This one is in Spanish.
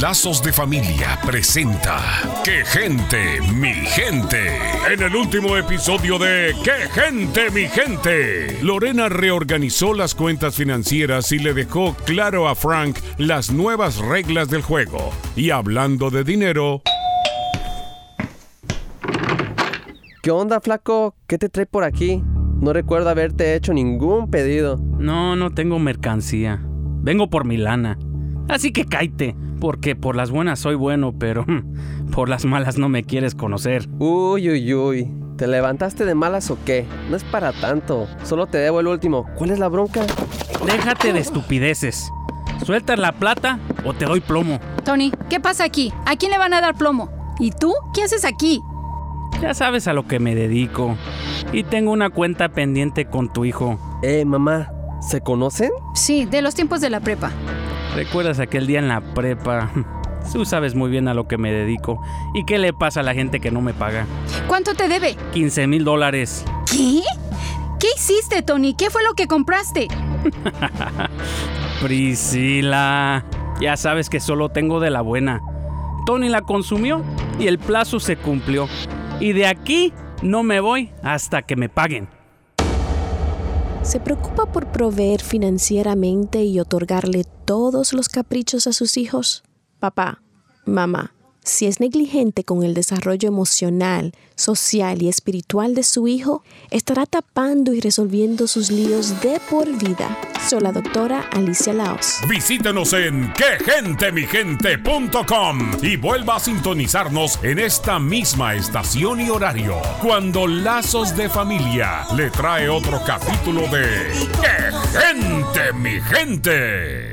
Lazos de Familia presenta ¡Qué gente, mi gente! En el último episodio de ¡Qué gente, mi gente! Lorena reorganizó las cuentas financieras y le dejó claro a Frank las nuevas reglas del juego. Y hablando de dinero... ¿Qué onda, flaco? ¿Qué te trae por aquí? No recuerdo haberte hecho ningún pedido. No, no tengo mercancía. Vengo por mi lana. Así que cáite, porque por las buenas soy bueno, pero por las malas no me quieres conocer. Uy, uy, uy. ¿Te levantaste de malas o qué? No es para tanto. Solo te debo el último. ¿Cuál es la bronca? Déjate de estupideces. ¿Sueltas la plata o te doy plomo? Tony, ¿qué pasa aquí? ¿A quién le van a dar plomo? ¿Y tú? ¿Qué haces aquí? Ya sabes a lo que me dedico. Y tengo una cuenta pendiente con tu hijo. Eh, mamá, ¿se conocen? Sí, de los tiempos de la prepa. ¿Recuerdas aquel día en la prepa? Tú sabes muy bien a lo que me dedico. ¿Y qué le pasa a la gente que no me paga? ¿Cuánto te debe? 15 mil dólares. ¿Qué? ¿Qué hiciste, Tony? ¿Qué fue lo que compraste? Priscila. Ya sabes que solo tengo de la buena. Tony la consumió y el plazo se cumplió. Y de aquí no me voy hasta que me paguen. ¿Se preocupa por proveer financieramente y otorgarle todos los caprichos a sus hijos? Papá, mamá, si es negligente con el desarrollo emocional, social y espiritual de su hijo, estará tapando y resolviendo sus líos de por vida. Soy la doctora Alicia Laos. Visítenos en quegentemigente.com y vuelva a sintonizarnos en esta misma estación y horario cuando Lazos de Familia le trae otro capítulo de ¡Qué gente, mi gente!